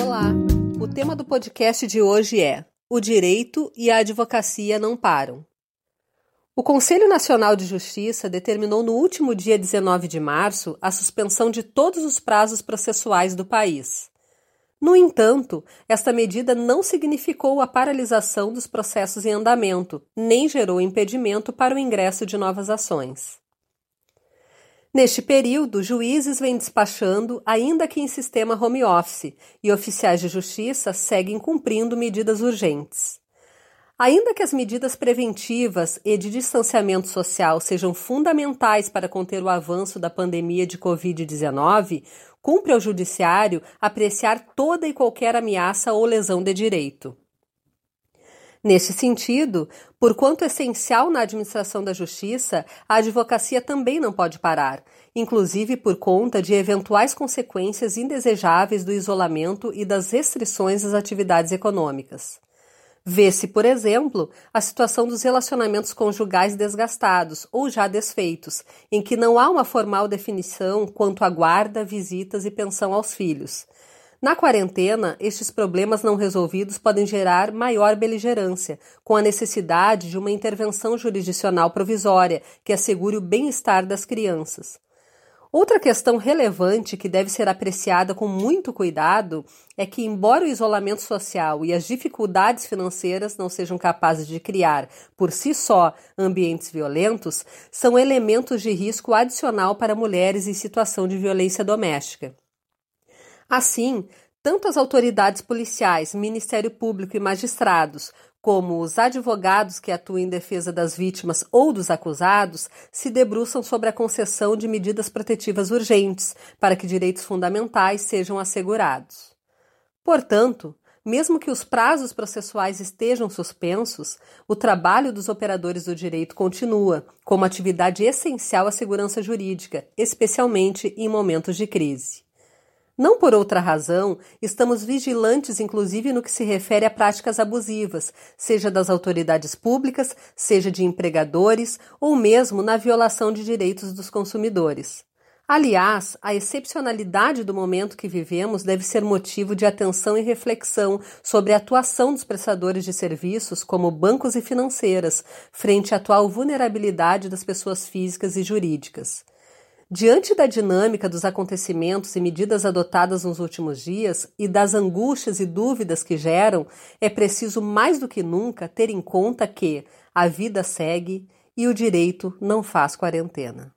Olá, o tema do podcast de hoje é O direito e a advocacia não param. O Conselho Nacional de Justiça determinou no último dia 19 de março a suspensão de todos os prazos processuais do país. No entanto, esta medida não significou a paralisação dos processos em andamento, nem gerou impedimento para o ingresso de novas ações. Neste período, juízes vêm despachando, ainda que em sistema home office, e oficiais de justiça seguem cumprindo medidas urgentes. Ainda que as medidas preventivas e de distanciamento social sejam fundamentais para conter o avanço da pandemia de Covid-19, cumpre ao Judiciário apreciar toda e qualquer ameaça ou lesão de direito. Neste sentido, por quanto essencial na administração da justiça, a advocacia também não pode parar, inclusive por conta de eventuais consequências indesejáveis do isolamento e das restrições às atividades econômicas. Vê-se, por exemplo, a situação dos relacionamentos conjugais desgastados ou já desfeitos, em que não há uma formal definição quanto à guarda, visitas e pensão aos filhos. Na quarentena, estes problemas não resolvidos podem gerar maior beligerância, com a necessidade de uma intervenção jurisdicional provisória que assegure o bem-estar das crianças. Outra questão relevante que deve ser apreciada com muito cuidado é que, embora o isolamento social e as dificuldades financeiras não sejam capazes de criar, por si só, ambientes violentos, são elementos de risco adicional para mulheres em situação de violência doméstica. Assim, tanto as autoridades policiais, Ministério Público e magistrados, como os advogados que atuam em defesa das vítimas ou dos acusados, se debruçam sobre a concessão de medidas protetivas urgentes para que direitos fundamentais sejam assegurados. Portanto, mesmo que os prazos processuais estejam suspensos, o trabalho dos operadores do direito continua como atividade essencial à segurança jurídica, especialmente em momentos de crise. Não por outra razão, estamos vigilantes, inclusive no que se refere a práticas abusivas, seja das autoridades públicas, seja de empregadores ou mesmo na violação de direitos dos consumidores. Aliás, a excepcionalidade do momento que vivemos deve ser motivo de atenção e reflexão sobre a atuação dos prestadores de serviços, como bancos e financeiras, frente à atual vulnerabilidade das pessoas físicas e jurídicas. Diante da dinâmica dos acontecimentos e medidas adotadas nos últimos dias e das angústias e dúvidas que geram, é preciso mais do que nunca ter em conta que a vida segue e o direito não faz quarentena.